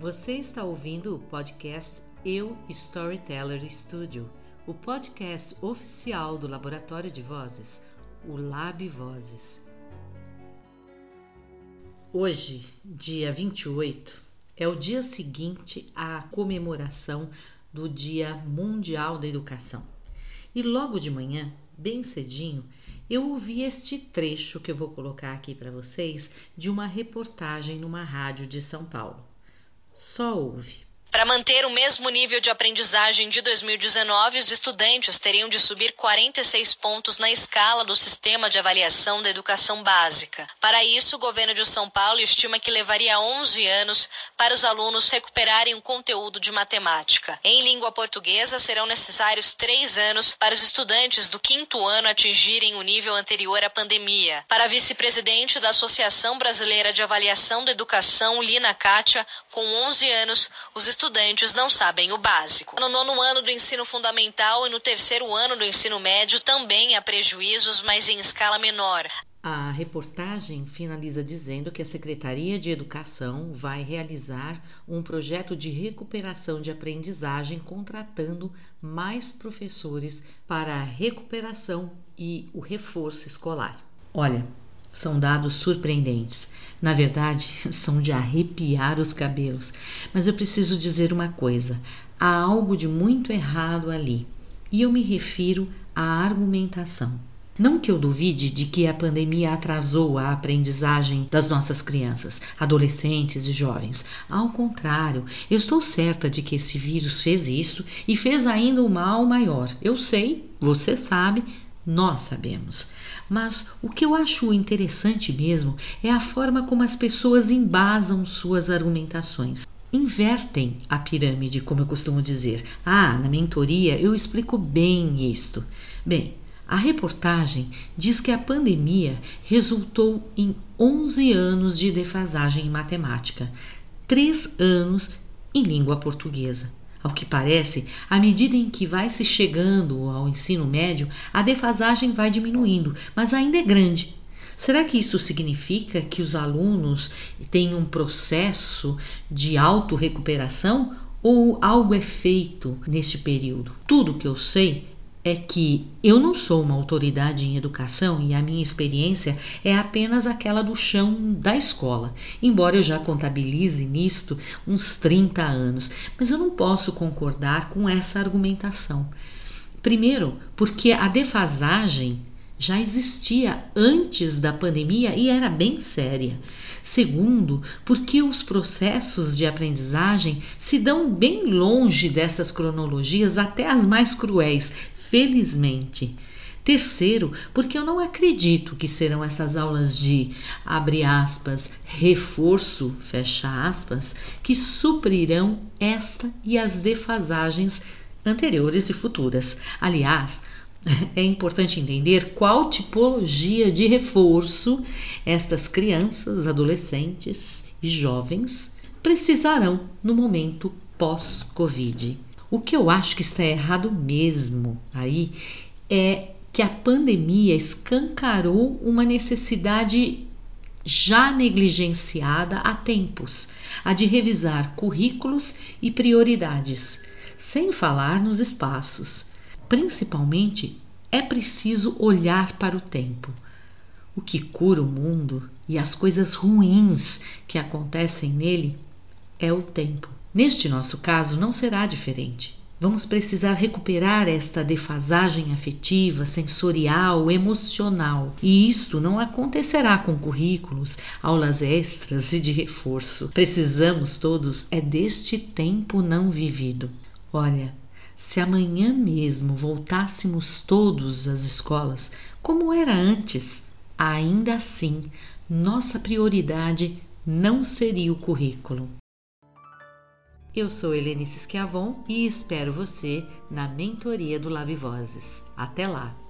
Você está ouvindo o podcast Eu Storyteller Studio, o podcast oficial do Laboratório de Vozes, o Lab Vozes. Hoje, dia 28, é o dia seguinte à comemoração do Dia Mundial da Educação. E logo de manhã, bem cedinho, eu ouvi este trecho que eu vou colocar aqui para vocês de uma reportagem numa rádio de São Paulo. Só ouve. Para manter o mesmo nível de aprendizagem de 2019, os estudantes teriam de subir 46 pontos na escala do Sistema de Avaliação da Educação Básica. Para isso, o governo de São Paulo estima que levaria 11 anos para os alunos recuperarem o conteúdo de matemática. Em língua portuguesa, serão necessários três anos para os estudantes do quinto ano atingirem o nível anterior à pandemia. Para vice-presidente da Associação Brasileira de Avaliação da Educação, Lina Kátia, com 11 anos, os estudantes não sabem o básico. No nono ano do ensino fundamental e no terceiro ano do ensino médio também há prejuízos, mas em escala menor. A reportagem finaliza dizendo que a Secretaria de Educação vai realizar um projeto de recuperação de aprendizagem, contratando mais professores para a recuperação e o reforço escolar. Olha, são dados surpreendentes. Na verdade, são de arrepiar os cabelos. Mas eu preciso dizer uma coisa: há algo de muito errado ali. E eu me refiro à argumentação. Não que eu duvide de que a pandemia atrasou a aprendizagem das nossas crianças, adolescentes e jovens. Ao contrário, eu estou certa de que esse vírus fez isso e fez ainda um mal maior. Eu sei, você sabe, nós sabemos. Mas o que eu acho interessante mesmo é a forma como as pessoas embasam suas argumentações. Invertem a pirâmide, como eu costumo dizer. Ah, na mentoria eu explico bem isto. Bem, a reportagem diz que a pandemia resultou em 11 anos de defasagem em matemática, 3 anos em língua portuguesa. Ao que parece, à medida em que vai se chegando ao ensino médio, a defasagem vai diminuindo, mas ainda é grande. Será que isso significa que os alunos têm um processo de autorrecuperação ou algo é feito neste período? Tudo que eu sei é que eu não sou uma autoridade em educação e a minha experiência é apenas aquela do chão da escola, embora eu já contabilize nisto uns 30 anos, mas eu não posso concordar com essa argumentação. Primeiro, porque a defasagem já existia antes da pandemia e era bem séria. Segundo, porque os processos de aprendizagem se dão bem longe dessas cronologias, até as mais cruéis, felizmente. Terceiro, porque eu não acredito que serão essas aulas de, abre aspas, reforço, fecha aspas, que suprirão esta e as defasagens anteriores e futuras. Aliás, é importante entender qual tipologia de reforço estas crianças, adolescentes e jovens precisarão no momento pós-Covid. O que eu acho que está errado mesmo aí é que a pandemia escancarou uma necessidade já negligenciada há tempos, a de revisar currículos e prioridades, sem falar nos espaços. Principalmente, é preciso olhar para o tempo. O que cura o mundo e as coisas ruins que acontecem nele é o tempo. Neste nosso caso, não será diferente. Vamos precisar recuperar esta defasagem afetiva, sensorial, emocional. E isto não acontecerá com currículos, aulas extras e de reforço. Precisamos todos é deste tempo não vivido. Olha, se amanhã mesmo voltássemos todos às escolas como era antes, ainda assim, nossa prioridade não seria o currículo. Eu sou Helenice Schiavon e espero você na mentoria do Lave Vozes. Até lá!